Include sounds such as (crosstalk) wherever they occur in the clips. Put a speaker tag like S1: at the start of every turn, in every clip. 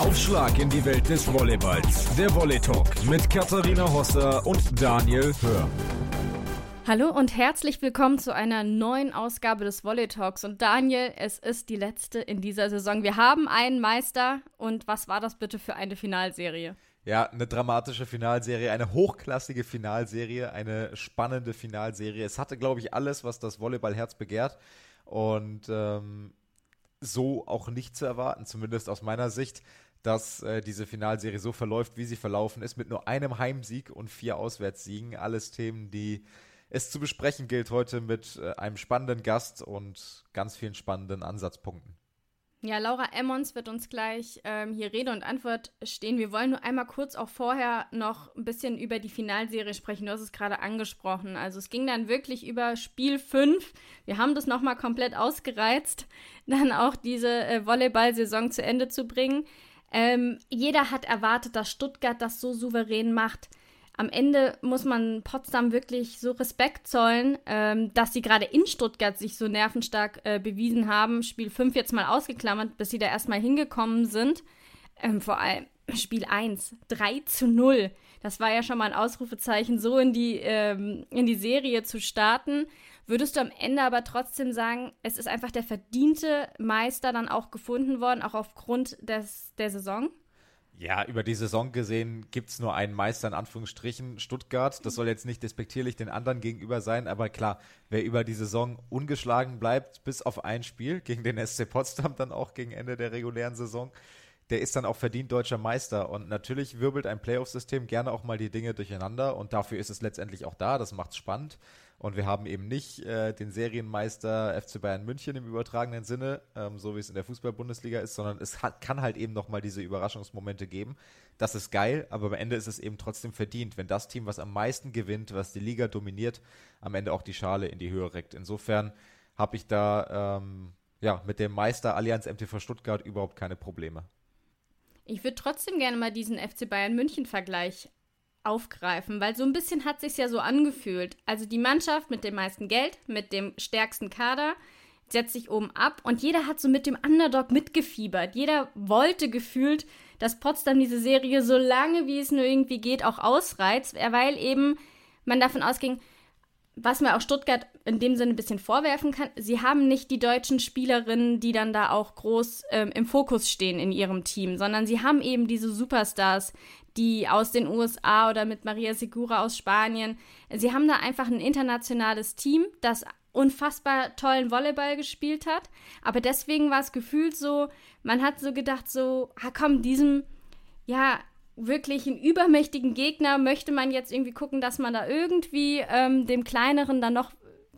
S1: Aufschlag in die Welt des Volleyballs. Der Volley Talk mit Katharina Hosser und Daniel Hör.
S2: Hallo und herzlich willkommen zu einer neuen Ausgabe des Volley Talks. Und Daniel, es ist die letzte in dieser Saison. Wir haben einen Meister. Und was war das bitte für eine Finalserie?
S3: Ja, eine dramatische Finalserie, eine hochklassige Finalserie, eine spannende Finalserie. Es hatte, glaube ich, alles, was das Volleyballherz begehrt. Und ähm, so auch nicht zu erwarten, zumindest aus meiner Sicht dass äh, diese Finalserie so verläuft, wie sie verlaufen ist, mit nur einem Heimsieg und vier Auswärtssiegen. Alles Themen, die es zu besprechen gilt heute mit äh, einem spannenden Gast und ganz vielen spannenden Ansatzpunkten.
S2: Ja, Laura Emmons wird uns gleich ähm, hier Rede und Antwort stehen. Wir wollen nur einmal kurz auch vorher noch ein bisschen über die Finalserie sprechen. Du hast es gerade angesprochen. Also es ging dann wirklich über Spiel 5. Wir haben das nochmal komplett ausgereizt, (laughs) dann auch diese äh, Volleyball-Saison zu Ende zu bringen. Ähm, jeder hat erwartet, dass Stuttgart das so souverän macht. Am Ende muss man Potsdam wirklich so Respekt zollen, ähm, dass sie gerade in Stuttgart sich so nervenstark äh, bewiesen haben. Spiel 5 jetzt mal ausgeklammert, bis sie da erstmal hingekommen sind. Ähm, vor allem Spiel 1, 3 zu 0. Das war ja schon mal ein Ausrufezeichen, so in die, ähm, in die Serie zu starten. Würdest du am Ende aber trotzdem sagen, es ist einfach der verdiente Meister dann auch gefunden worden, auch aufgrund des, der Saison?
S3: Ja, über die Saison gesehen gibt es nur einen Meister in Anführungsstrichen, Stuttgart. Das soll jetzt nicht despektierlich den anderen gegenüber sein, aber klar, wer über die Saison ungeschlagen bleibt, bis auf ein Spiel gegen den SC Potsdam, dann auch gegen Ende der regulären Saison, der ist dann auch verdient deutscher Meister. Und natürlich wirbelt ein Playoff-System gerne auch mal die Dinge durcheinander und dafür ist es letztendlich auch da. Das macht's spannend. Und wir haben eben nicht äh, den Serienmeister FC Bayern München im übertragenen Sinne, ähm, so wie es in der Fußball-Bundesliga ist, sondern es hat, kann halt eben nochmal diese Überraschungsmomente geben. Das ist geil, aber am Ende ist es eben trotzdem verdient, wenn das Team, was am meisten gewinnt, was die Liga dominiert, am Ende auch die Schale in die Höhe reckt. Insofern habe ich da ähm, ja, mit dem Meister Allianz MTV Stuttgart überhaupt keine Probleme.
S2: Ich würde trotzdem gerne mal diesen FC Bayern München-Vergleich aufgreifen, weil so ein bisschen hat sich ja so angefühlt. Also die Mannschaft mit dem meisten Geld, mit dem stärksten Kader setzt sich oben ab und jeder hat so mit dem Underdog mitgefiebert. Jeder wollte gefühlt, dass Potsdam diese Serie so lange wie es nur irgendwie geht auch ausreizt, weil eben man davon ausging, was mir auch Stuttgart in dem Sinne ein bisschen vorwerfen kann, sie haben nicht die deutschen Spielerinnen, die dann da auch groß ähm, im Fokus stehen in ihrem Team, sondern sie haben eben diese Superstars, die aus den USA oder mit Maria Segura aus Spanien. Sie haben da einfach ein internationales Team, das unfassbar tollen Volleyball gespielt hat. Aber deswegen war es gefühlt so, man hat so gedacht, so, ah komm, diesem, ja, wirklich einen übermächtigen Gegner möchte man jetzt irgendwie gucken, dass man da irgendwie ähm, dem Kleineren dann noch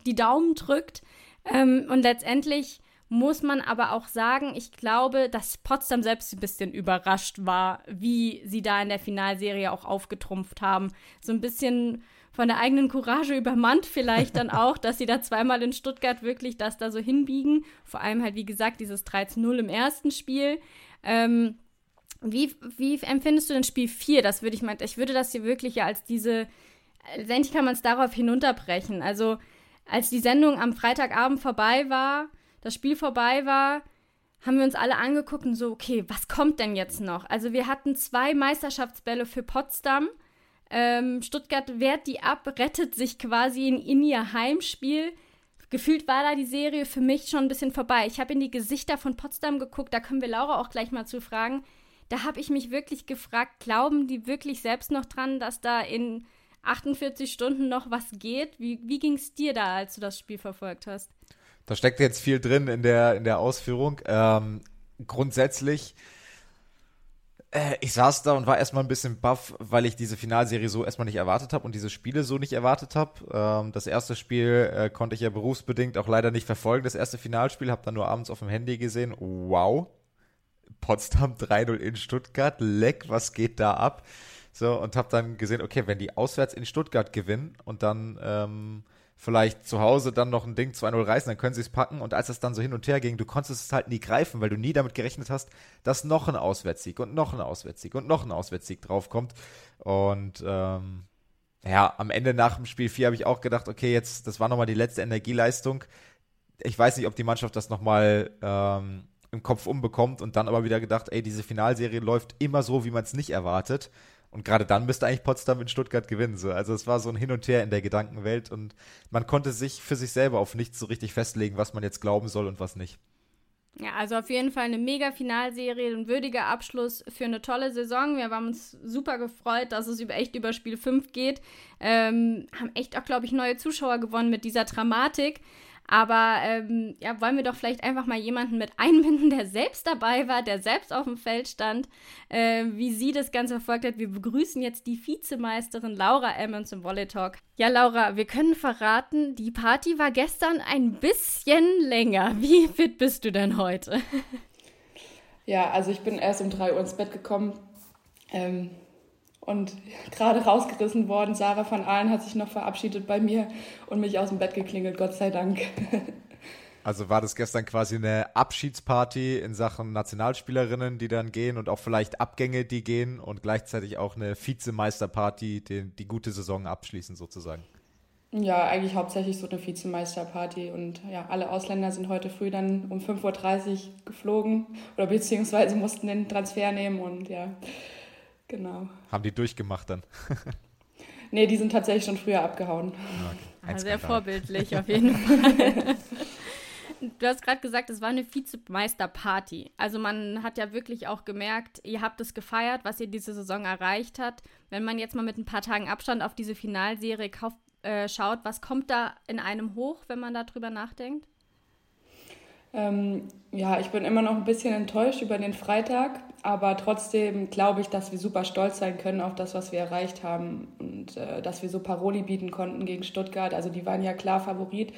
S2: die Daumen drückt. Ähm, und letztendlich muss man aber auch sagen, ich glaube, dass Potsdam selbst ein bisschen überrascht war, wie sie da in der Finalserie auch aufgetrumpft haben. So ein bisschen von der eigenen Courage übermannt vielleicht dann (laughs) auch, dass sie da zweimal in Stuttgart wirklich das da so hinbiegen. Vor allem halt, wie gesagt, dieses 13-0 im ersten Spiel. Ähm, wie, wie empfindest du denn Spiel 4? Das würde ich mal, ich würde das hier wirklich ja als diese, letztendlich kann man es darauf hinunterbrechen. Also, als die Sendung am Freitagabend vorbei war, das Spiel vorbei war, haben wir uns alle angeguckt und so, okay, was kommt denn jetzt noch? Also wir hatten zwei Meisterschaftsbälle für Potsdam. Ähm, Stuttgart wehrt die ab, rettet sich quasi in, in ihr Heimspiel. Gefühlt war da die Serie für mich schon ein bisschen vorbei. Ich habe in die Gesichter von Potsdam geguckt, da können wir Laura auch gleich mal zu fragen. Da habe ich mich wirklich gefragt, glauben die wirklich selbst noch dran, dass da in 48 Stunden noch was geht? Wie, wie ging es dir da, als du das Spiel verfolgt hast?
S3: Da steckt jetzt viel drin in der, in der Ausführung. Ähm, grundsätzlich, äh, ich saß da und war erstmal ein bisschen baff, weil ich diese Finalserie so erstmal nicht erwartet habe und diese Spiele so nicht erwartet habe. Ähm, das erste Spiel äh, konnte ich ja berufsbedingt auch leider nicht verfolgen. Das erste Finalspiel habe dann nur abends auf dem Handy gesehen. Wow. Potsdam (laughs) 3-0 in Stuttgart. Leck, was geht da ab? So, und habe dann gesehen, okay, wenn die auswärts in Stuttgart gewinnen und dann ähm, vielleicht zu Hause dann noch ein Ding 2-0 reißen, dann können sie es packen. Und als es dann so hin und her ging, du konntest es halt nie greifen, weil du nie damit gerechnet hast, dass noch ein Auswärtssieg und noch ein Auswärtssieg und noch ein Auswärtssieg draufkommt. Und ähm, ja, am Ende nach dem Spiel 4 habe ich auch gedacht, okay, jetzt, das war nochmal die letzte Energieleistung. Ich weiß nicht, ob die Mannschaft das nochmal ähm, im Kopf umbekommt und dann aber wieder gedacht, ey, diese Finalserie läuft immer so, wie man es nicht erwartet. Und gerade dann müsste eigentlich Potsdam in Stuttgart gewinnen. So. Also es war so ein Hin und Her in der Gedankenwelt und man konnte sich für sich selber auf nichts so richtig festlegen, was man jetzt glauben soll und was nicht.
S2: Ja, also auf jeden Fall eine mega Finalserie, ein würdiger Abschluss für eine tolle Saison. Wir haben uns super gefreut, dass es über, echt über Spiel 5 geht. Ähm, haben echt auch, glaube ich, neue Zuschauer gewonnen mit dieser Dramatik. Aber ähm, ja, wollen wir doch vielleicht einfach mal jemanden mit (laughs) einbinden, der selbst dabei war, der selbst auf dem Feld stand, äh, wie sie das Ganze verfolgt hat. Wir begrüßen jetzt die Vizemeisterin Laura Emmons im Volley Talk. Ja, Laura, wir können verraten, die Party war gestern ein bisschen länger. Wie fit bist du denn heute?
S4: Ja, also ich bin erst um 3 Uhr ins Bett gekommen. Ähm, und (laughs) gerade rausgerissen worden. Sarah von Ahlen hat sich noch verabschiedet bei mir und mich aus dem Bett geklingelt, Gott sei Dank. (laughs)
S3: Also war das gestern quasi eine Abschiedsparty in Sachen Nationalspielerinnen, die dann gehen und auch vielleicht Abgänge, die gehen und gleichzeitig auch eine Vizemeisterparty, die die gute Saison abschließen sozusagen.
S4: Ja, eigentlich hauptsächlich so eine Vizemeisterparty und ja, alle Ausländer sind heute früh dann um 5.30 Uhr geflogen oder beziehungsweise mussten den Transfer nehmen und ja, Genau.
S3: Haben die durchgemacht dann? (laughs)
S4: nee, die sind tatsächlich schon früher abgehauen.
S2: Okay. Ah, sehr vorbildlich auf jeden (laughs) Fall. du hast gerade gesagt, es war eine Vizemeisterparty. Also man hat ja wirklich auch gemerkt, ihr habt es gefeiert, was ihr diese Saison erreicht habt. Wenn man jetzt mal mit ein paar Tagen Abstand auf diese Finalserie kauf, äh, schaut, was kommt da in einem hoch, wenn man darüber nachdenkt?
S4: Ähm, ja, ich bin immer noch ein bisschen enttäuscht über den Freitag, aber trotzdem glaube ich, dass wir super stolz sein können auf das, was wir erreicht haben und äh, dass wir so Paroli bieten konnten gegen Stuttgart. Also die waren ja klar Favorit,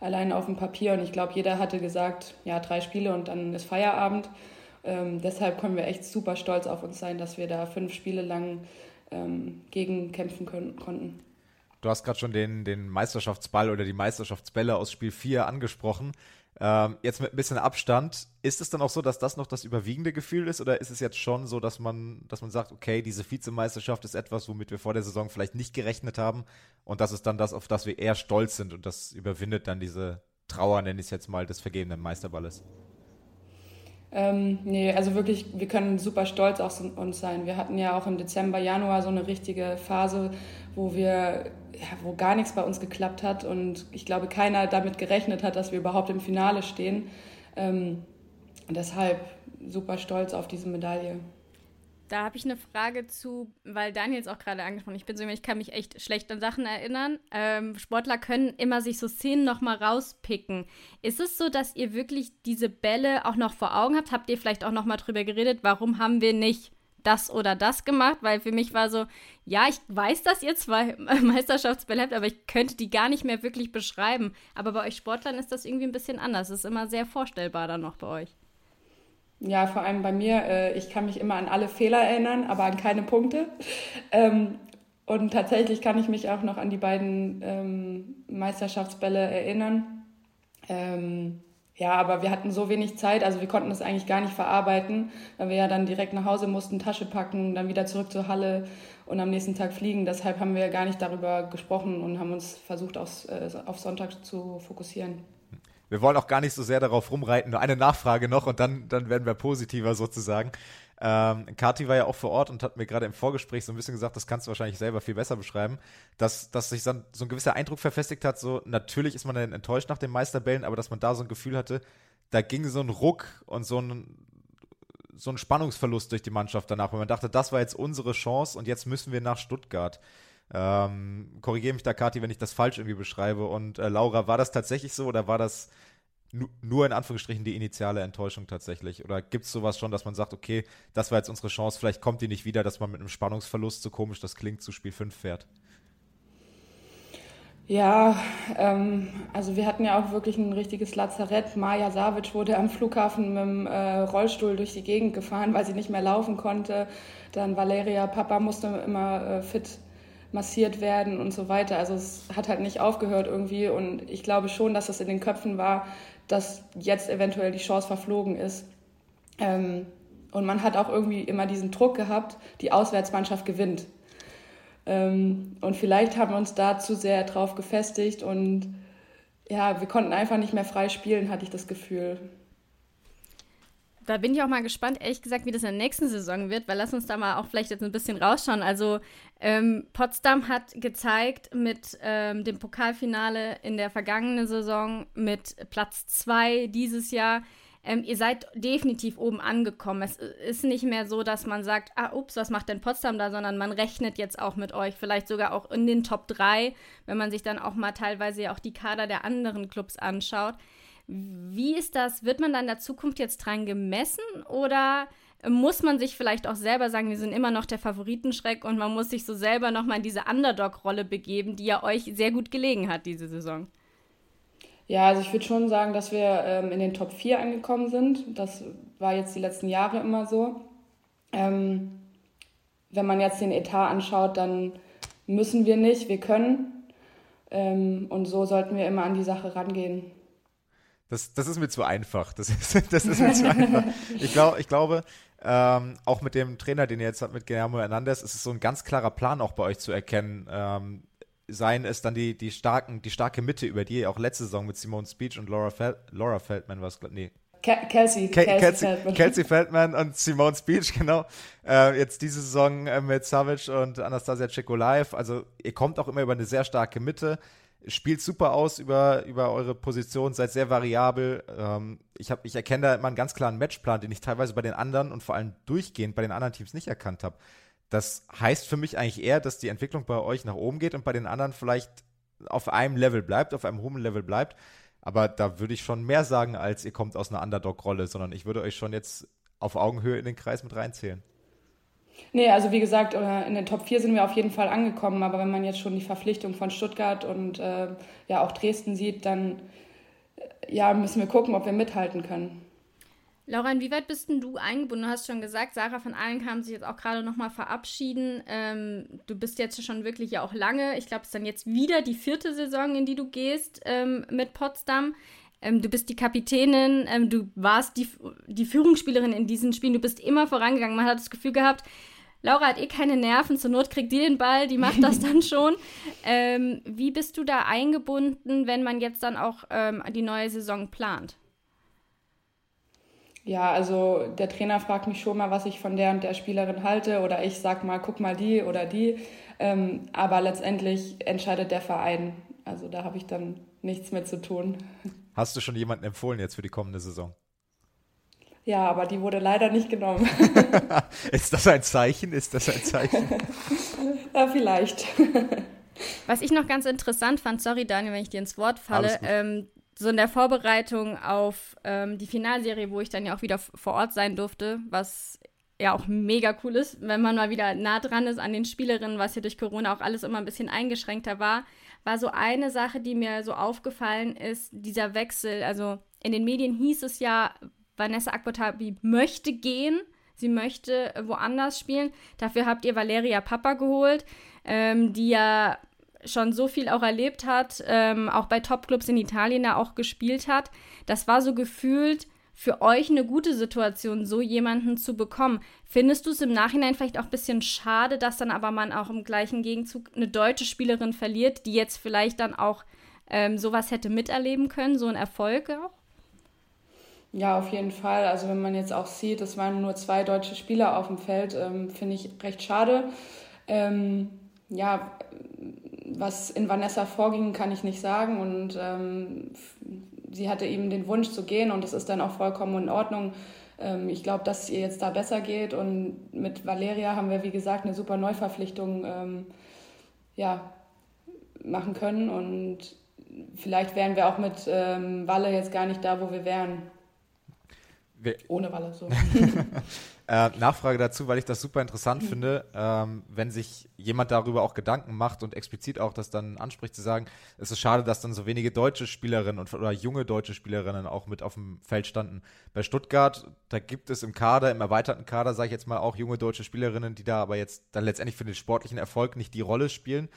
S4: allein auf dem Papier und ich glaube, jeder hatte gesagt, ja, drei Spiele und dann ist Feierabend. Ähm, deshalb können wir echt super stolz auf uns sein, dass wir da fünf Spiele lang ähm, gegen kämpfen können, konnten.
S3: Du hast gerade schon den, den Meisterschaftsball oder die Meisterschaftsbälle aus Spiel 4 angesprochen. Ähm, jetzt mit ein bisschen Abstand, ist es dann auch so, dass das noch das überwiegende Gefühl ist? Oder ist es jetzt schon so, dass man, dass man sagt, okay, diese Vizemeisterschaft ist etwas, womit wir vor der Saison vielleicht nicht gerechnet haben? Und das ist dann das, auf das wir eher stolz sind. Und das überwindet dann diese Trauer, nenne ich es jetzt mal, des vergebenen Meisterballes?
S4: Ähm, nee, also wirklich, wir können super stolz auf uns sein. Wir hatten ja auch im Dezember, Januar so eine richtige Phase, wo wir, ja, wo gar nichts bei uns geklappt hat und ich glaube, keiner damit gerechnet hat, dass wir überhaupt im Finale stehen. Ähm, deshalb super stolz auf diese Medaille.
S2: Da habe ich eine Frage zu, weil Daniel es auch gerade angesprochen Ich bin so, ich kann mich echt schlecht an Sachen erinnern. Ähm, Sportler können immer sich so Szenen nochmal rauspicken. Ist es so, dass ihr wirklich diese Bälle auch noch vor Augen habt? Habt ihr vielleicht auch nochmal drüber geredet, warum haben wir nicht das oder das gemacht? Weil für mich war so, ja, ich weiß, dass ihr zwei (laughs) Meisterschaftsbälle habt, aber ich könnte die gar nicht mehr wirklich beschreiben. Aber bei euch Sportlern ist das irgendwie ein bisschen anders. Es ist immer sehr vorstellbar dann noch bei euch.
S4: Ja, vor allem bei mir, äh, ich kann mich immer an alle Fehler erinnern, aber an keine Punkte. Ähm, und tatsächlich kann ich mich auch noch an die beiden ähm, Meisterschaftsbälle erinnern. Ähm, ja, aber wir hatten so wenig Zeit, also wir konnten das eigentlich gar nicht verarbeiten, weil wir ja dann direkt nach Hause mussten, Tasche packen, dann wieder zurück zur Halle und am nächsten Tag fliegen. Deshalb haben wir gar nicht darüber gesprochen und haben uns versucht, aufs, äh, auf Sonntag zu fokussieren
S3: wir wollen auch gar nicht so sehr darauf rumreiten. Nur eine Nachfrage noch und dann, dann werden wir positiver sozusagen. Ähm, Kati war ja auch vor Ort und hat mir gerade im Vorgespräch so ein bisschen gesagt, das kannst du wahrscheinlich selber viel besser beschreiben, dass, dass sich so ein, so ein gewisser Eindruck verfestigt hat, so natürlich ist man dann enttäuscht nach den Meisterbällen, aber dass man da so ein Gefühl hatte, da ging so ein Ruck und so ein, so ein Spannungsverlust durch die Mannschaft danach, weil man dachte, das war jetzt unsere Chance und jetzt müssen wir nach Stuttgart. Ähm, Korrigiere mich da, Kathi, wenn ich das falsch irgendwie beschreibe. Und äh, Laura, war das tatsächlich so oder war das nu nur in Anführungsstrichen die initiale Enttäuschung tatsächlich? Oder gibt es sowas schon, dass man sagt, okay, das war jetzt unsere Chance, vielleicht kommt die nicht wieder, dass man mit einem Spannungsverlust, so komisch das klingt, zu Spiel 5 fährt?
S4: Ja, ähm, also wir hatten ja auch wirklich ein richtiges Lazarett. Maja Savic wurde am Flughafen mit dem äh, Rollstuhl durch die Gegend gefahren, weil sie nicht mehr laufen konnte. Dann Valeria Papa musste immer äh, fit massiert werden und so weiter. Also es hat halt nicht aufgehört irgendwie und ich glaube schon, dass das in den Köpfen war, dass jetzt eventuell die Chance verflogen ist. Ähm, und man hat auch irgendwie immer diesen Druck gehabt, die Auswärtsmannschaft gewinnt. Ähm, und vielleicht haben wir uns da zu sehr drauf gefestigt und ja, wir konnten einfach nicht mehr frei spielen, hatte ich das Gefühl.
S2: Da bin ich auch mal gespannt, ehrlich gesagt, wie das in der nächsten Saison wird, weil lass uns da mal auch vielleicht jetzt ein bisschen rausschauen. Also ähm, Potsdam hat gezeigt mit ähm, dem Pokalfinale in der vergangenen Saison, mit Platz 2 dieses Jahr, ähm, ihr seid definitiv oben angekommen. Es ist nicht mehr so, dass man sagt, ah, ups, was macht denn Potsdam da, sondern man rechnet jetzt auch mit euch, vielleicht sogar auch in den Top 3, wenn man sich dann auch mal teilweise ja auch die Kader der anderen Clubs anschaut. Wie ist das? Wird man dann in der Zukunft jetzt dran gemessen oder muss man sich vielleicht auch selber sagen, wir sind immer noch der Favoritenschreck und man muss sich so selber nochmal in diese Underdog-Rolle begeben, die ja euch sehr gut gelegen hat diese Saison?
S4: Ja, also ich würde schon sagen, dass wir ähm, in den Top 4 angekommen sind. Das war jetzt die letzten Jahre immer so. Ähm, wenn man jetzt den Etat anschaut, dann müssen wir nicht, wir können. Ähm, und so sollten wir immer an die Sache rangehen.
S3: Das, das ist mir zu einfach. Das ist, (laughs) das ist mir zu einfach. Ich, glaub, ich glaube, ähm, auch mit dem Trainer, den ihr jetzt habt, mit Guillermo Hernandez, ist es so ein ganz klarer Plan auch bei euch zu erkennen, ähm, seien es dann die, die, starken, die starke Mitte, über die ihr auch letzte Saison mit Simone Speech und Laura, Fel Laura Feldman was, nee.
S4: Kelsey,
S3: Ke Kelsey, Kelsey, Feldman. Kelsey Feldman und Simone Speech, (laughs) genau. Äh, jetzt diese Saison äh, mit Savage und Anastasia Live. Also ihr kommt auch immer über eine sehr starke Mitte, spielt super aus über, über eure Position, seid sehr variabel. Ähm, ich, hab, ich erkenne da immer einen ganz klaren Matchplan, den ich teilweise bei den anderen und vor allem durchgehend bei den anderen Teams nicht erkannt habe. Das heißt für mich eigentlich eher, dass die Entwicklung bei euch nach oben geht und bei den anderen vielleicht auf einem Level bleibt, auf einem hohen Level bleibt. Aber da würde ich schon mehr sagen, als ihr kommt aus einer Underdog-Rolle, sondern ich würde euch schon jetzt auf Augenhöhe in den Kreis mit reinzählen.
S4: Nee, also wie gesagt, in den Top 4 sind wir auf jeden Fall angekommen, aber wenn man jetzt schon die Verpflichtung von Stuttgart und äh, ja auch Dresden sieht, dann äh, ja, müssen wir gucken, ob wir mithalten können.
S2: Laura, inwieweit bist denn du eingebunden? Du hast schon gesagt, Sarah von allen kam sich jetzt auch gerade nochmal verabschieden. Ähm, du bist jetzt schon wirklich ja auch lange. Ich glaube, es ist dann jetzt wieder die vierte Saison, in die du gehst ähm, mit Potsdam. Ähm, du bist die Kapitänin, ähm, du warst die, die Führungsspielerin in diesen Spielen, du bist immer vorangegangen. Man hat das Gefühl gehabt, Laura hat eh keine Nerven, zur Not kriegt die den Ball, die macht das (laughs) dann schon. Ähm, wie bist du da eingebunden, wenn man jetzt dann auch ähm, die neue Saison plant?
S4: Ja, also der Trainer fragt mich schon mal, was ich von der und der Spielerin halte oder ich sag mal, guck mal die oder die. Ähm, aber letztendlich entscheidet der Verein. Also da habe ich dann nichts mehr zu tun.
S3: Hast du schon jemanden empfohlen jetzt für die kommende Saison?
S4: Ja, aber die wurde leider nicht genommen. (laughs)
S3: Ist das ein Zeichen? Ist das ein Zeichen? (laughs)
S4: ja, vielleicht. (laughs)
S2: Was ich noch ganz interessant fand, sorry Daniel, wenn ich dir ins Wort falle, ähm, so in der Vorbereitung auf ähm, die Finalserie, wo ich dann ja auch wieder vor Ort sein durfte, was ja auch mega cool ist, wenn man mal wieder nah dran ist an den Spielerinnen, was ja durch Corona auch alles immer ein bisschen eingeschränkter war, war so eine Sache, die mir so aufgefallen ist, dieser Wechsel. Also in den Medien hieß es ja, Vanessa Akbotabi möchte gehen, sie möchte woanders spielen. Dafür habt ihr Valeria Papa geholt, ähm, die ja schon so viel auch erlebt hat, ähm, auch bei Topclubs in Italien da auch gespielt hat. Das war so gefühlt für euch eine gute Situation, so jemanden zu bekommen. Findest du es im Nachhinein vielleicht auch ein bisschen schade, dass dann aber man auch im gleichen Gegenzug eine deutsche Spielerin verliert, die jetzt vielleicht dann auch ähm, sowas hätte miterleben können, so ein Erfolg auch?
S4: Ja, auf jeden Fall. Also wenn man jetzt auch sieht, es waren nur zwei deutsche Spieler auf dem Feld, ähm, finde ich recht schade. Ähm, ja, was in Vanessa vorging, kann ich nicht sagen. Und ähm, sie hatte eben den Wunsch zu gehen und das ist dann auch vollkommen in Ordnung. Ähm, ich glaube, dass es ihr jetzt da besser geht. Und mit Valeria haben wir, wie gesagt, eine super Neuverpflichtung ähm, ja, machen können. Und vielleicht wären wir auch mit ähm, Walle jetzt gar nicht da, wo wir wären.
S3: Wir
S4: Ohne Walle, so. (laughs)
S3: äh, Nachfrage dazu, weil ich das super interessant mhm. finde, ähm, wenn sich jemand darüber auch Gedanken macht und explizit auch das dann anspricht, zu sagen, es ist schade, dass dann so wenige deutsche Spielerinnen und, oder junge deutsche Spielerinnen auch mit auf dem Feld standen. Bei Stuttgart, da gibt es im Kader, im erweiterten Kader, sage ich jetzt mal, auch junge deutsche Spielerinnen, die da aber jetzt dann letztendlich für den sportlichen Erfolg nicht die Rolle spielen.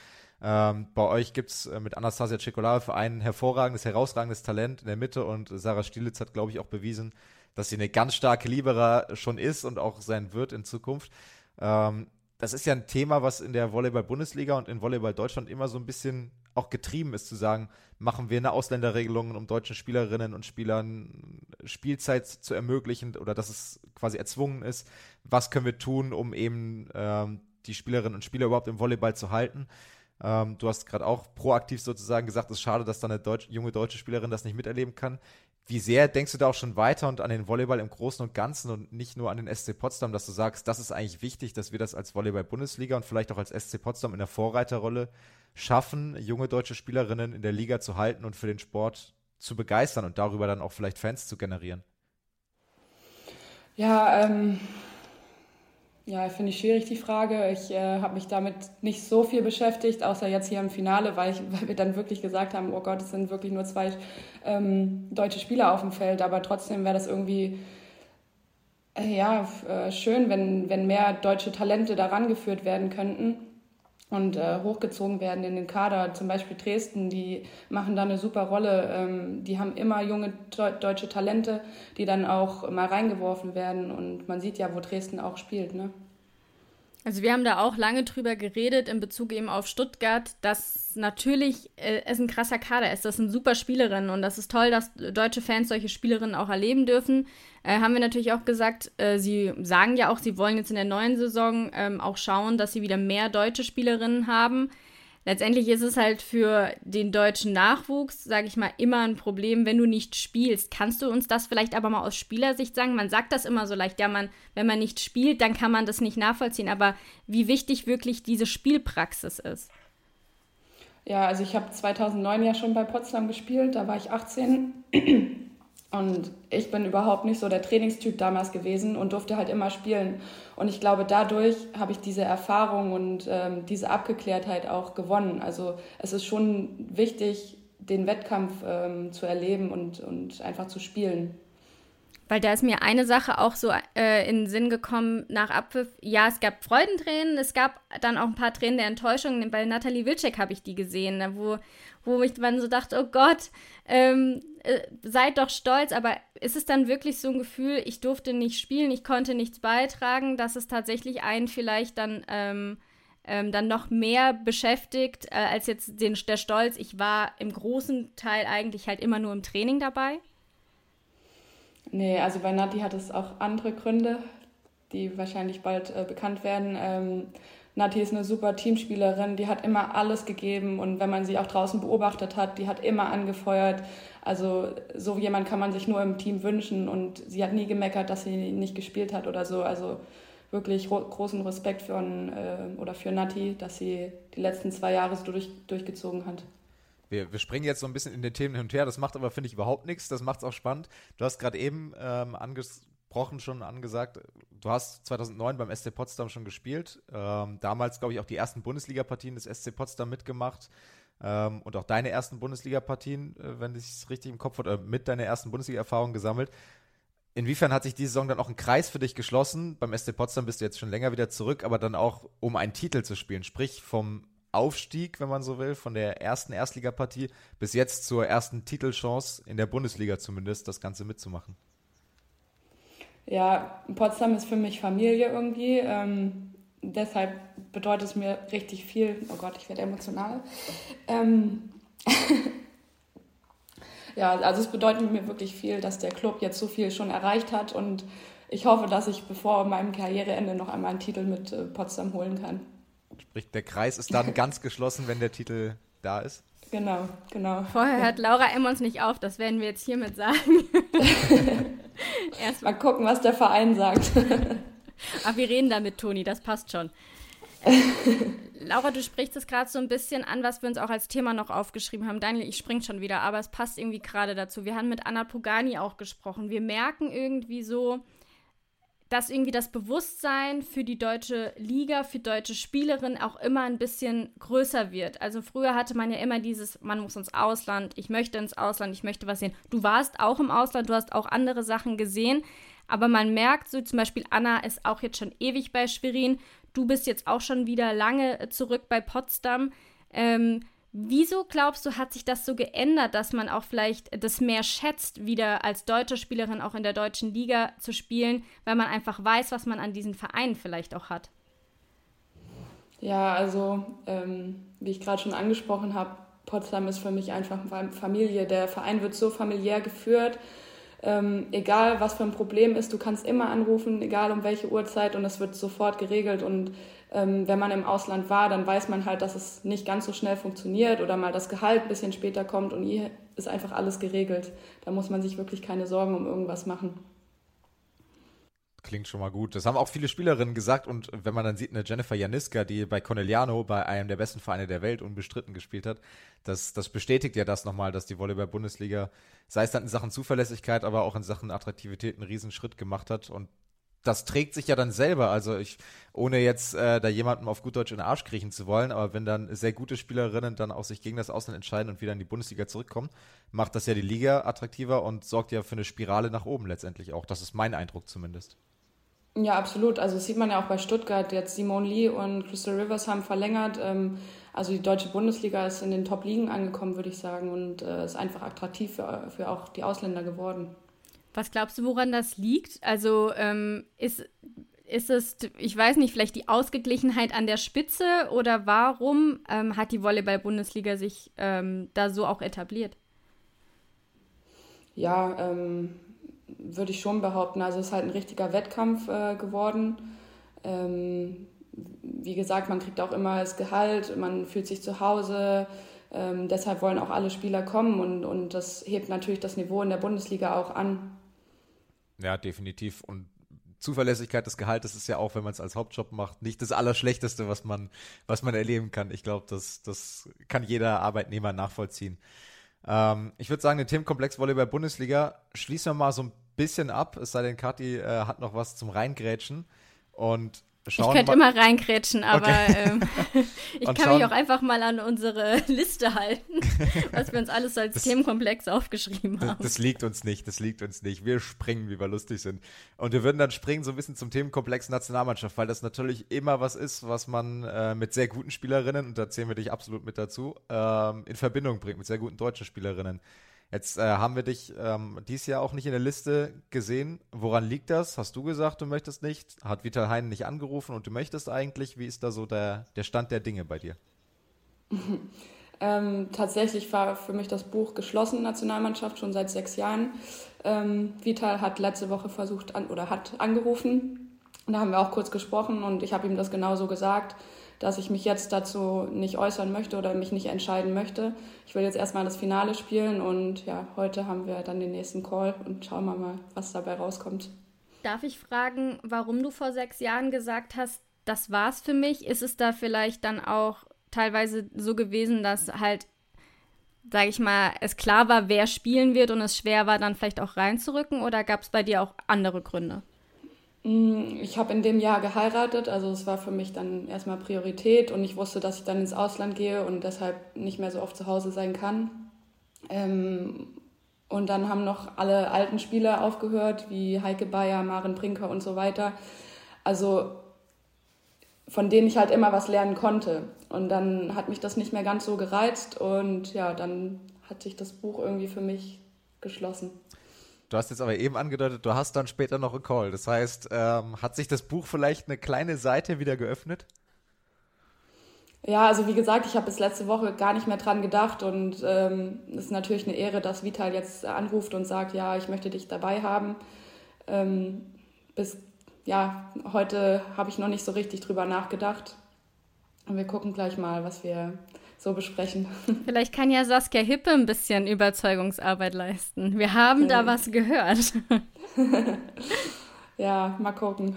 S3: Ähm, bei euch gibt es äh, mit Anastasia Cekolaev ein hervorragendes, herausragendes Talent in der Mitte und Sarah Stielitz hat, glaube ich, auch bewiesen, dass sie eine ganz starke Libera schon ist und auch sein wird in Zukunft. Ähm, das ist ja ein Thema, was in der Volleyball-Bundesliga und in Volleyball Deutschland immer so ein bisschen auch getrieben ist, zu sagen, machen wir eine Ausländerregelung, um deutschen Spielerinnen und Spielern Spielzeit zu ermöglichen oder dass es quasi erzwungen ist. Was können wir tun, um eben ähm, die Spielerinnen und Spieler überhaupt im Volleyball zu halten? Ähm, du hast gerade auch proaktiv sozusagen gesagt, es ist schade, dass da eine Deutsch, junge deutsche Spielerin das nicht miterleben kann. Wie sehr denkst du da auch schon weiter und an den Volleyball im Großen und Ganzen und nicht nur an den SC Potsdam, dass du sagst, das ist eigentlich wichtig, dass wir das als Volleyball-Bundesliga und vielleicht auch als SC Potsdam in der Vorreiterrolle schaffen, junge deutsche Spielerinnen in der Liga zu halten und für den Sport zu begeistern und darüber dann auch vielleicht Fans zu generieren?
S4: Ja, ähm, ja, finde ich schwierig die Frage. Ich äh, habe mich damit nicht so viel beschäftigt, außer jetzt hier im Finale, weil, ich, (laughs) weil wir dann wirklich gesagt haben, oh Gott, es sind wirklich nur zwei ähm, deutsche Spieler auf dem Feld. Aber trotzdem wäre das irgendwie äh, ja, äh, schön, wenn, wenn mehr deutsche Talente daran geführt werden könnten und äh, hochgezogen werden in den Kader. Zum Beispiel Dresden, die machen da eine super Rolle. Ähm, die haben immer junge deutsche Talente, die dann auch mal reingeworfen werden. Und man sieht ja, wo Dresden auch spielt. Ne?
S2: Also wir haben da auch lange drüber geredet in Bezug eben auf Stuttgart, dass natürlich äh, es ein krasser Kader ist. Das sind super Spielerinnen und das ist toll, dass deutsche Fans solche Spielerinnen auch erleben dürfen. Äh, haben wir natürlich auch gesagt, äh, sie sagen ja auch, sie wollen jetzt in der neuen Saison ähm, auch schauen, dass sie wieder mehr deutsche Spielerinnen haben letztendlich ist es halt für den deutschen Nachwuchs, sage ich mal, immer ein Problem, wenn du nicht spielst. Kannst du uns das vielleicht aber mal aus Spielersicht sagen? Man sagt das immer so leicht, ja, man, wenn man nicht spielt, dann kann man das nicht nachvollziehen. Aber wie wichtig wirklich diese Spielpraxis ist?
S4: Ja, also ich habe 2009 ja schon bei Potsdam gespielt, da war ich 18. Und ich bin überhaupt nicht so der Trainingstyp damals gewesen und durfte halt immer spielen. Und ich glaube, dadurch habe ich diese Erfahrung und ähm, diese Abgeklärtheit auch gewonnen. Also es ist schon wichtig, den Wettkampf ähm, zu erleben und, und einfach zu spielen.
S2: Weil da ist mir eine Sache auch so äh, in den Sinn gekommen nach Abpfiff. Ja, es gab Freudentränen, es gab dann auch ein paar Tränen der Enttäuschung. Bei Nathalie Wilczek habe ich die gesehen, wo, wo ich dann so dachte, oh Gott, ähm, äh, seid doch stolz. Aber ist es dann wirklich so ein Gefühl, ich durfte nicht spielen, ich konnte nichts beitragen, dass es tatsächlich einen vielleicht dann... Ähm, ähm, dann noch mehr beschäftigt äh, als jetzt den, der Stolz. Ich war im großen Teil eigentlich halt immer nur im Training dabei.
S4: Nee, also bei Nati hat es auch andere Gründe, die wahrscheinlich bald äh, bekannt werden. Ähm, Nati ist eine super Teamspielerin, die hat immer alles gegeben und wenn man sie auch draußen beobachtet hat, die hat immer angefeuert. Also so jemand kann man sich nur im Team wünschen und sie hat nie gemeckert, dass sie nicht gespielt hat oder so. Also wirklich großen Respekt für, äh, oder für Nati, dass sie die letzten zwei Jahre so durch, durchgezogen hat.
S3: Wir, wir, springen jetzt so ein bisschen in den Themen hin und her. Das macht aber, finde ich, überhaupt nichts. Das macht es auch spannend. Du hast gerade eben ähm, angesprochen, schon angesagt, du hast 2009 beim SC Potsdam schon gespielt. Ähm, damals, glaube ich, auch die ersten Bundesliga-Partien des SC Potsdam mitgemacht. Ähm, und auch deine ersten Bundesliga-Partien, äh, wenn ich es richtig im Kopf habe, mit deiner ersten Bundesliga-Erfahrung gesammelt. Inwiefern hat sich diese Saison dann auch ein Kreis für dich geschlossen? Beim SC Potsdam bist du jetzt schon länger wieder zurück, aber dann auch, um einen Titel zu spielen. Sprich, vom Aufstieg, wenn man so will, von der ersten Erstligapartie bis jetzt zur ersten Titelchance in der Bundesliga zumindest, das Ganze mitzumachen?
S4: Ja, Potsdam ist für mich Familie irgendwie. Ähm, deshalb bedeutet es mir richtig viel. Oh Gott, ich werde emotional. Ähm (laughs) ja, also es bedeutet mir wirklich viel, dass der Club jetzt so viel schon erreicht hat und ich hoffe, dass ich vor meinem Karriereende noch einmal einen Titel mit äh, Potsdam holen kann.
S3: Sprich, der Kreis ist dann (laughs) ganz geschlossen, wenn der Titel da ist.
S4: Genau, genau.
S2: Vorher hört Laura Emmons nicht auf, das werden wir jetzt hiermit sagen. (laughs)
S4: Erst mal gucken, was der Verein sagt. (laughs)
S2: Aber wir reden damit, Toni, das passt schon. (laughs) Laura, du sprichst es gerade so ein bisschen an, was wir uns auch als Thema noch aufgeschrieben haben. Daniel, ich spring schon wieder, aber es passt irgendwie gerade dazu. Wir haben mit Anna Pogani auch gesprochen. Wir merken irgendwie so, dass irgendwie das Bewusstsein für die deutsche Liga, für deutsche Spielerinnen auch immer ein bisschen größer wird. Also früher hatte man ja immer dieses, man muss ins Ausland, ich möchte ins Ausland, ich möchte was sehen. Du warst auch im Ausland, du hast auch andere Sachen gesehen, aber man merkt so zum Beispiel, Anna ist auch jetzt schon ewig bei Schwerin, du bist jetzt auch schon wieder lange zurück bei Potsdam. Ähm, Wieso glaubst du, hat sich das so geändert, dass man auch vielleicht das mehr schätzt, wieder als deutsche Spielerin auch in der deutschen Liga zu spielen, weil man einfach weiß, was man an diesen Vereinen vielleicht auch hat?
S4: Ja, also ähm, wie ich gerade schon angesprochen habe, Potsdam ist für mich einfach Familie. Der Verein wird so familiär geführt. Ähm, egal was für ein Problem ist, du kannst immer anrufen, egal um welche Uhrzeit und es wird sofort geregelt. Und ähm, wenn man im Ausland war, dann weiß man halt, dass es nicht ganz so schnell funktioniert oder mal das Gehalt ein bisschen später kommt und hier ist einfach alles geregelt. Da muss man sich wirklich keine Sorgen um irgendwas machen.
S3: Klingt schon mal gut. Das haben auch viele Spielerinnen gesagt. Und wenn man dann sieht, eine Jennifer Janiska, die bei Corneliano, bei einem der besten Vereine der Welt, unbestritten gespielt hat, das, das bestätigt ja das nochmal, dass die Volleyball-Bundesliga, sei es dann in Sachen Zuverlässigkeit, aber auch in Sachen Attraktivität einen Riesenschritt gemacht hat. Und das trägt sich ja dann selber. Also ich, ohne jetzt äh, da jemandem auf gut Deutsch in den Arsch kriechen zu wollen, aber wenn dann sehr gute Spielerinnen dann auch sich gegen das Ausland entscheiden und wieder in die Bundesliga zurückkommen, macht das ja die Liga attraktiver und sorgt ja für eine Spirale nach oben letztendlich auch. Das ist mein Eindruck zumindest.
S4: Ja, absolut. Also das sieht man ja auch bei Stuttgart. Jetzt Simone Lee und Crystal Rivers haben verlängert. Ähm, also die deutsche Bundesliga ist in den Top-Ligen angekommen, würde ich sagen, und äh, ist einfach attraktiv für, für auch die Ausländer geworden.
S2: Was glaubst du, woran das liegt? Also ähm, ist, ist es, ich weiß nicht, vielleicht die Ausgeglichenheit an der Spitze oder warum ähm, hat die Volleyball-Bundesliga sich ähm, da so auch etabliert?
S4: Ja, ähm, würde ich schon behaupten. Also es ist halt ein richtiger Wettkampf äh, geworden. Ähm, wie gesagt, man kriegt auch immer das Gehalt, man fühlt sich zu Hause. Ähm, deshalb wollen auch alle Spieler kommen und, und das hebt natürlich das Niveau in der Bundesliga auch an.
S3: Ja, definitiv. Und Zuverlässigkeit des Gehaltes ist ja auch, wenn man es als Hauptjob macht, nicht das Allerschlechteste, was man, was man erleben kann. Ich glaube, das, das kann jeder Arbeitnehmer nachvollziehen. Ähm, ich würde sagen, den Themenkomplex Volleyball Bundesliga schließen wir mal so ein bisschen ab, es sei denn, Kathi äh, hat noch was zum Reingrätschen. Und
S2: Schauen ich könnte immer reingrätschen, aber okay. ähm, (laughs) ich kann schauen. mich auch einfach mal an unsere (laughs) Liste halten, (laughs) was wir uns alles als das, Themenkomplex aufgeschrieben haben.
S3: Das, das, liegt uns nicht, das liegt uns nicht. Wir springen, wie wir lustig sind. Und wir würden dann springen so ein bisschen zum Themenkomplex Nationalmannschaft, weil das natürlich immer was ist, was man äh, mit sehr guten Spielerinnen, und da zählen wir dich absolut mit dazu, ähm, in Verbindung bringt, mit sehr guten deutschen Spielerinnen. Jetzt äh, haben wir dich ähm, dieses Jahr auch nicht in der Liste gesehen. Woran liegt das? Hast du gesagt, du möchtest nicht? Hat Vital Hein nicht angerufen und du möchtest eigentlich? Wie ist da so der, der Stand der Dinge bei dir? (laughs)
S4: ähm, tatsächlich war für mich das Buch geschlossen, Nationalmannschaft, schon seit sechs Jahren. Ähm, Vital hat letzte Woche versucht an, oder hat angerufen. da haben wir auch kurz gesprochen und ich habe ihm das genauso gesagt dass ich mich jetzt dazu nicht äußern möchte oder mich nicht entscheiden möchte. Ich will jetzt erstmal das Finale spielen und ja, heute haben wir dann den nächsten Call und schauen wir mal, was dabei rauskommt.
S2: Darf ich fragen, warum du vor sechs Jahren gesagt hast, das war's für mich? Ist es da vielleicht dann auch teilweise so gewesen, dass halt, sage ich mal, es klar war, wer spielen wird und es schwer war, dann vielleicht auch reinzurücken? Oder gab es bei dir auch andere Gründe?
S4: Mm, ich habe in dem Jahr geheiratet, also es war für mich dann erstmal Priorität und ich wusste, dass ich dann ins Ausland gehe und deshalb nicht mehr so oft zu Hause sein kann. Ähm, und dann haben noch alle alten Spieler aufgehört, wie Heike Bayer, Maren Brinker und so weiter. Also von denen ich halt immer was lernen konnte. Und dann hat mich das nicht mehr ganz so gereizt und ja, dann hat sich das Buch irgendwie für mich geschlossen.
S3: Du hast jetzt aber eben angedeutet, du hast dann später noch einen Call. Das heißt, ähm, hat sich das Buch vielleicht eine kleine Seite wieder geöffnet?
S4: Ja, also wie gesagt, ich habe bis letzte Woche gar nicht mehr dran gedacht und ähm, es ähm, ist natürlich eine Ehre, dass Vital jetzt anruft und sagt, ja, ich möchte dich dabei haben. Ähm, bis ja, heute habe ich noch nicht so richtig drüber nachgedacht. Und wir gucken gleich mal, was wir so besprechen. (laughs)
S2: Vielleicht kann ja Saskia Hippe ein bisschen Überzeugungsarbeit leisten. Wir haben okay. da was gehört. (laughs)
S4: ja, mal gucken.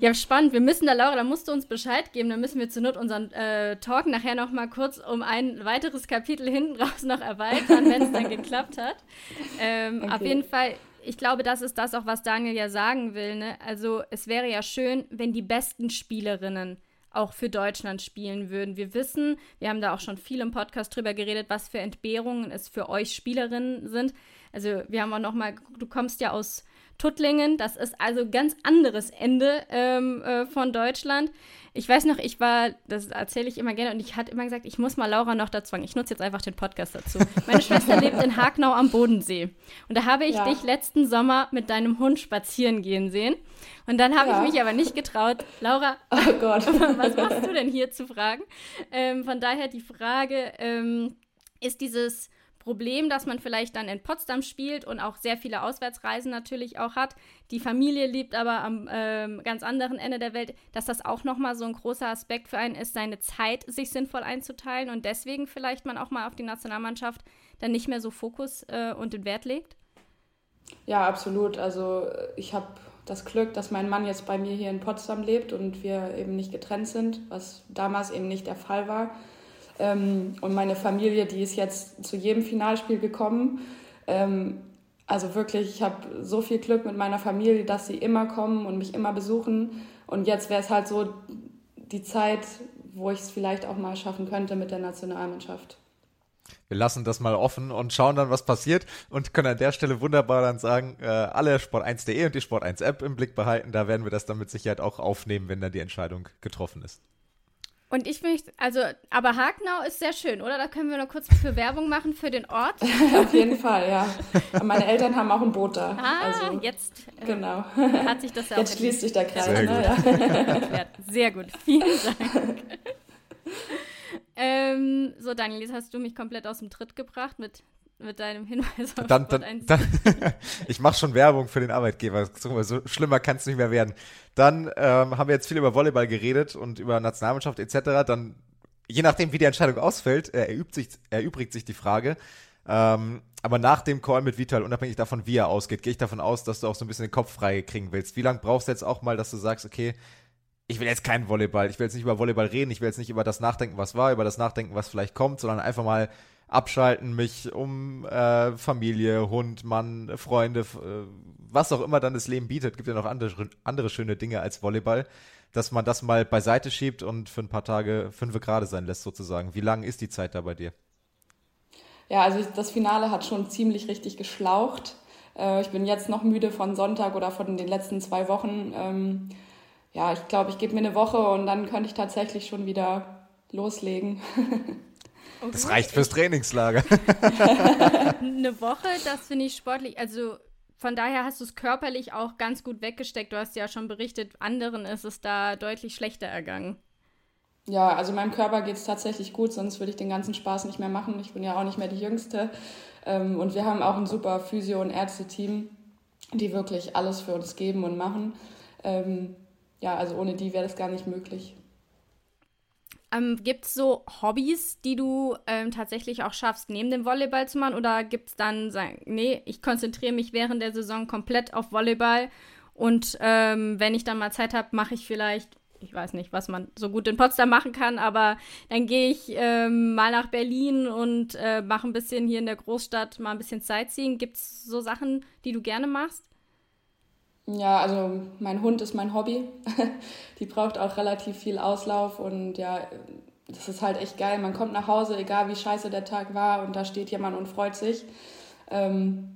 S2: Ja, spannend. Wir müssen da, Laura, da musst du uns Bescheid geben. Dann müssen wir zur Not unseren äh, Talk nachher noch mal kurz um ein weiteres Kapitel hinten raus noch erweitern, wenn es dann geklappt hat. Ähm, (laughs) okay. Auf jeden Fall, ich glaube, das ist das auch, was Daniel ja sagen will. Ne? Also es wäre ja schön, wenn die besten Spielerinnen auch für Deutschland spielen würden. Wir wissen, wir haben da auch schon viel im Podcast drüber geredet, was für Entbehrungen es für euch Spielerinnen sind. Also wir haben auch noch mal, du kommst ja aus Tuttlingen. Das ist also ganz anderes Ende ähm, äh, von Deutschland. Ich weiß noch, ich war, das erzähle ich immer gerne, und ich hatte immer gesagt, ich muss mal Laura noch dazu sagen. Ich nutze jetzt einfach den Podcast dazu. Meine Schwester (laughs) lebt in Hagenau am Bodensee. Und da habe ich ja. dich letzten Sommer mit deinem Hund spazieren gehen sehen. Und dann habe ja. ich mich aber nicht getraut, Laura, (laughs) oh (laughs) was machst du denn hier zu fragen? Ähm, von daher die Frage, ähm, ist dieses Problem, dass man vielleicht dann in Potsdam spielt und auch sehr viele Auswärtsreisen natürlich auch hat. Die Familie lebt aber am ähm, ganz anderen Ende der Welt, dass das auch nochmal so ein großer Aspekt für einen ist, seine Zeit sich sinnvoll einzuteilen und deswegen vielleicht man auch mal auf die Nationalmannschaft dann nicht mehr so Fokus äh, und den Wert legt?
S4: Ja, absolut. Also ich habe das Glück, dass mein Mann jetzt bei mir hier in Potsdam lebt und wir eben nicht getrennt sind, was damals eben nicht der Fall war. Ähm, und meine Familie, die ist jetzt zu jedem Finalspiel gekommen. Ähm, also wirklich, ich habe so viel Glück mit meiner Familie, dass sie immer kommen und mich immer besuchen. Und jetzt wäre es halt so die Zeit, wo ich es vielleicht auch mal schaffen könnte mit der Nationalmannschaft.
S3: Wir lassen das mal offen und schauen dann, was passiert und können an der Stelle wunderbar dann sagen, äh, alle Sport1.de und die Sport1 App im Blick behalten. Da werden wir das dann mit Sicherheit auch aufnehmen, wenn dann die Entscheidung getroffen ist.
S2: Und ich möchte, also, aber Hagenau ist sehr schön, oder? Da können wir noch kurz für Werbung machen für den Ort. (laughs)
S4: Auf jeden Fall, ja. Meine Eltern haben auch ein Boot da.
S2: Ah, also, jetzt
S4: äh, genau.
S2: hat sich das
S4: ja Jetzt schließt sich der Kreis.
S3: Sehr, ne? gut.
S2: Ja. sehr gut, vielen Dank. (laughs) ähm, so, Daniel, jetzt hast du mich komplett aus dem Tritt gebracht mit mit deinem Hinweis auf
S3: dann, dann, dann (laughs) Ich mache schon Werbung für den Arbeitgeber. So schlimmer kann es nicht mehr werden. Dann ähm, haben wir jetzt viel über Volleyball geredet und über Nationalmannschaft etc. Dann, je nachdem, wie die Entscheidung ausfällt, äh, erübt sich, erübrigt sich die Frage. Ähm, aber nach dem Call mit Vital, unabhängig davon, wie er ausgeht, gehe ich davon aus, dass du auch so ein bisschen den Kopf frei kriegen willst. Wie lange brauchst du jetzt auch mal, dass du sagst, okay, ich will jetzt keinen Volleyball, ich will jetzt nicht über Volleyball reden, ich will jetzt nicht über das nachdenken, was war, über das nachdenken, was vielleicht kommt, sondern einfach mal abschalten, mich um äh, Familie, Hund, Mann, Freunde, äh, was auch immer dann das Leben bietet, gibt ja noch andere, andere schöne Dinge als Volleyball, dass man das mal beiseite schiebt und für ein paar Tage fünf gerade sein lässt sozusagen. Wie lang ist die Zeit da bei dir?
S4: Ja, also das Finale hat schon ziemlich richtig geschlaucht. Äh, ich bin jetzt noch müde von Sonntag oder von den letzten zwei Wochen. Ähm, ja, ich glaube, ich gebe mir eine Woche und dann könnte ich tatsächlich schon wieder loslegen. (laughs)
S3: Okay. Das reicht fürs Trainingslager. (laughs) (laughs)
S2: Eine Woche, das finde ich sportlich. Also von daher hast du es körperlich auch ganz gut weggesteckt. Du hast ja schon berichtet, anderen ist es da deutlich schlechter ergangen.
S4: Ja, also meinem Körper geht es tatsächlich gut, sonst würde ich den ganzen Spaß nicht mehr machen. Ich bin ja auch nicht mehr die Jüngste. Ähm, und wir haben auch ein super Physio- und Ärzteteam, die wirklich alles für uns geben und machen. Ja, also ohne die wäre das gar nicht möglich.
S2: Ähm, gibt es so Hobbys, die du ähm, tatsächlich auch schaffst, neben dem Volleyball zu machen? Oder gibt es dann, nee, ich konzentriere mich während der Saison komplett auf Volleyball und ähm, wenn ich dann mal Zeit habe, mache ich vielleicht, ich weiß nicht, was man so gut in Potsdam machen kann, aber dann gehe ich ähm, mal nach Berlin und äh, mache ein bisschen hier in der Großstadt mal ein bisschen Sightseeing. Gibt es so Sachen, die du gerne machst?
S4: Ja, also mein Hund ist mein Hobby. (laughs) die braucht auch relativ viel Auslauf und ja, das ist halt echt geil. Man kommt nach Hause, egal wie scheiße der Tag war und da steht jemand und freut sich. Ähm,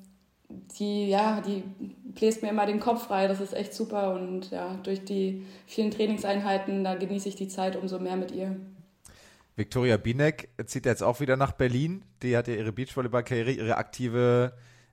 S4: die, ja, die bläst mir immer den Kopf frei. Das ist echt super und ja, durch die vielen Trainingseinheiten, da genieße ich die Zeit umso mehr mit ihr.
S3: Viktoria Binek zieht jetzt auch wieder nach Berlin. Die hat ja ihre Beachvolleyball-Karriere, ihre aktive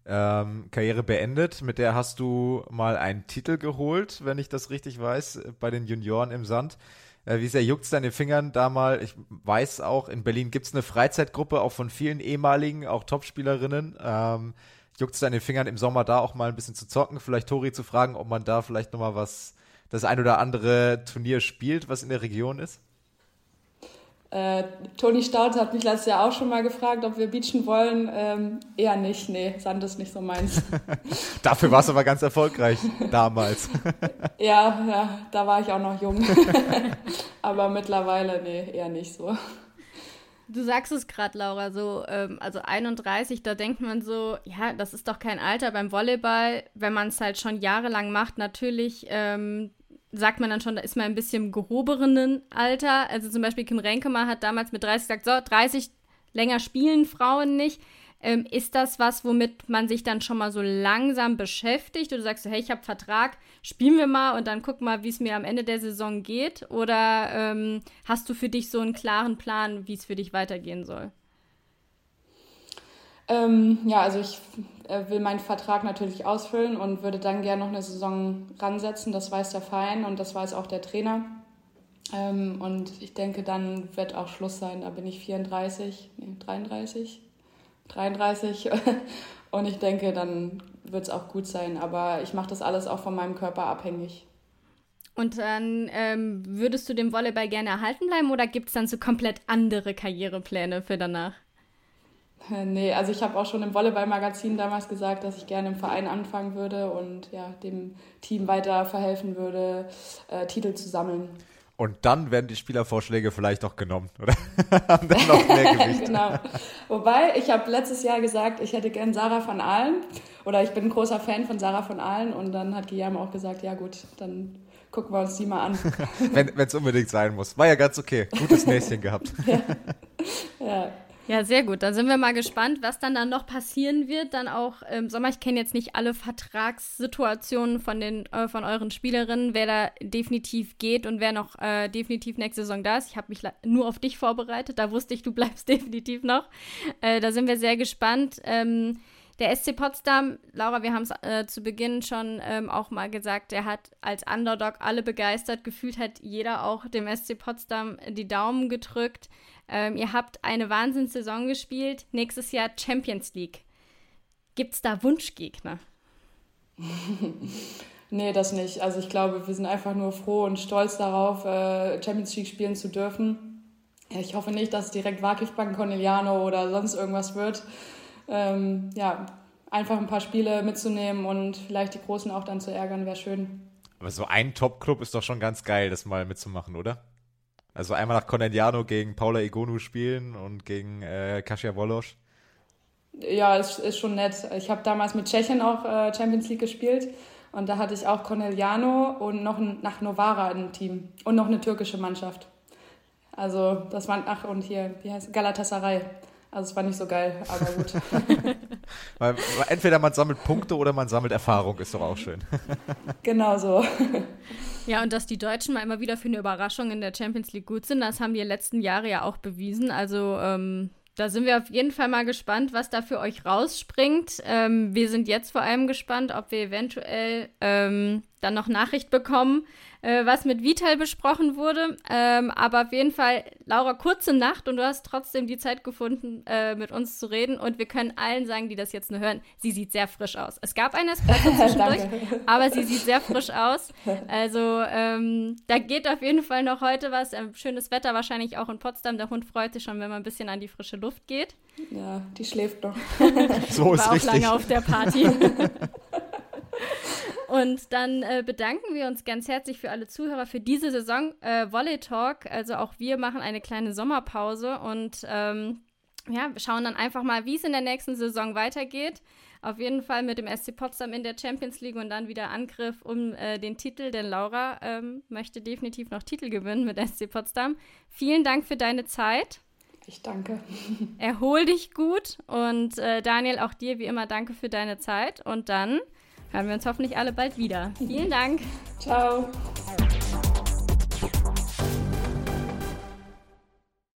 S3: ähm, Karriere beendet. Mit der hast du mal einen Titel geholt, wenn ich das richtig weiß, bei den Junioren im Sand. Äh, wie sehr juckt es deine Fingern da mal? Ich weiß auch, in Berlin gibt es eine Freizeitgruppe, auch von vielen ehemaligen, auch Topspielerinnen. Ähm, juckt es deine Fingern im Sommer da auch mal ein bisschen zu zocken? Vielleicht Tori zu fragen, ob man da vielleicht nochmal was, das ein oder andere Turnier spielt, was in der Region ist?
S4: Äh, Toni Staud hat mich letztes Jahr auch schon mal gefragt, ob wir beachen wollen. Ähm, eher nicht, nee, Sand ist nicht so meins. (laughs)
S3: Dafür warst du aber ganz erfolgreich damals. (laughs)
S4: ja, ja, da war ich auch noch jung. (laughs) aber mittlerweile, nee, eher nicht so.
S2: Du sagst es gerade, Laura, so, ähm, also 31, da denkt man so, ja, das ist doch kein Alter beim Volleyball, wenn man es halt schon jahrelang macht, natürlich ähm, sagt man dann schon, da ist man ein bisschen im gehobenen Alter. Also zum Beispiel Kim Renkemer hat damals mit 30 gesagt, so, 30 länger spielen Frauen nicht. Ähm, ist das was, womit man sich dann schon mal so langsam beschäftigt? Oder sagst du, hey, ich habe Vertrag, spielen wir mal und dann guck mal, wie es mir am Ende der Saison geht? Oder ähm, hast du für dich so einen klaren Plan, wie es für dich weitergehen soll?
S4: Ähm, ja, also ich äh, will meinen Vertrag natürlich ausfüllen und würde dann gerne noch eine Saison ransetzen. Das weiß der Verein und das weiß auch der Trainer. Ähm, und ich denke, dann wird auch Schluss sein. Da bin ich 34, nee, 33, 33. (laughs) und ich denke, dann wird es auch gut sein. Aber ich mache das alles auch von meinem Körper abhängig.
S2: Und dann ähm, würdest du dem Volleyball gerne erhalten bleiben oder gibt es dann so komplett andere Karrierepläne für danach? (laughs)
S4: Nee, also ich habe auch schon im Volleyball-Magazin damals gesagt, dass ich gerne im Verein anfangen würde und ja, dem Team weiter verhelfen würde, äh, Titel zu sammeln.
S3: Und dann werden die Spielervorschläge vielleicht auch genommen, oder? (laughs) Haben dann noch mehr (laughs)
S4: Gewicht. genau. Wobei, ich habe letztes Jahr gesagt, ich hätte gern Sarah von Ahlen oder ich bin ein großer Fan von Sarah von Ahlen und dann hat Guillermo auch gesagt, ja gut, dann gucken wir uns die mal an.
S3: Wenn es unbedingt sein muss. War ja ganz okay. Gutes Näschen gehabt.
S2: ja. ja. Ja, sehr gut. Dann sind wir mal gespannt, was dann, dann noch passieren wird. Dann auch im Sommer. Ich kenne jetzt nicht alle Vertragssituationen von, den, äh, von euren Spielerinnen, wer da definitiv geht und wer noch äh, definitiv nächste Saison da ist. Ich habe mich nur auf dich vorbereitet. Da wusste ich, du bleibst (laughs) definitiv noch. Äh, da sind wir sehr gespannt. Ähm, der SC Potsdam, Laura, wir haben es äh, zu Beginn schon ähm, auch mal gesagt, der hat als Underdog alle begeistert. Gefühlt hat jeder auch dem SC Potsdam die Daumen gedrückt. Ähm, ihr habt eine Wahnsinnssaison gespielt. Nächstes Jahr Champions League. Gibt es da Wunschgegner? (laughs)
S4: nee, das nicht. Also ich glaube, wir sind einfach nur froh und stolz darauf, äh, Champions League spielen zu dürfen. Ich hoffe nicht, dass es direkt Wakifbank, Corneliano oder sonst irgendwas wird. Ähm, ja, einfach ein paar Spiele mitzunehmen und vielleicht die Großen auch dann zu ärgern, wäre schön.
S3: Aber so ein Top-Club ist doch schon ganz geil, das mal mitzumachen, oder? Also einmal nach Corneliano gegen Paula Egonu spielen und gegen äh, Kasia Wolosz.
S4: Ja, ist, ist schon nett. Ich habe damals mit Tschechien auch äh, Champions League gespielt und da hatte ich auch Corneliano und noch ein, nach Novara im Team und noch eine türkische Mannschaft. Also das waren, ach und hier, wie heißt Galatasaray. Also es war nicht so geil, aber gut. (laughs)
S3: Weil, entweder man sammelt Punkte oder man sammelt Erfahrung, ist doch auch schön.
S4: genau so. (laughs)
S2: Ja, und dass die Deutschen mal immer wieder für eine Überraschung in der Champions League gut sind, das haben die letzten Jahre ja auch bewiesen. Also ähm, da sind wir auf jeden Fall mal gespannt, was da für euch rausspringt. Ähm, wir sind jetzt vor allem gespannt, ob wir eventuell ähm, dann noch Nachricht bekommen, äh, was mit Vital besprochen wurde. Ähm, aber auf jeden Fall, Laura, kurze Nacht und du hast trotzdem die Zeit gefunden, äh, mit uns zu reden. Und wir können allen sagen, die das jetzt nur hören, sie sieht sehr frisch aus. Es gab einen Espresso (laughs) zwischendurch, aber sie sieht sehr frisch aus. Also ähm, da geht auf jeden Fall noch heute was. Ähm, schönes Wetter wahrscheinlich auch in Potsdam. Der Hund freut sich schon, wenn man ein bisschen an die frische Luft geht.
S4: Ja, die schläft noch. (laughs)
S3: so ist
S2: War auch
S3: richtig.
S2: lange auf der Party. (laughs) Und dann äh, bedanken wir uns ganz herzlich für alle Zuhörer für diese Saison äh, Volley Talk. Also auch wir machen eine kleine Sommerpause und ähm, ja, wir schauen dann einfach mal, wie es in der nächsten Saison weitergeht. Auf jeden Fall mit dem SC Potsdam in der Champions League und dann wieder Angriff um äh, den Titel, denn Laura ähm, möchte definitiv noch Titel gewinnen mit SC Potsdam. Vielen Dank für deine Zeit.
S4: Ich danke.
S2: Erhol dich gut und äh, Daniel, auch dir wie immer danke für deine Zeit und dann hören wir uns hoffentlich alle bald wieder. Vielen Dank.
S4: Ciao.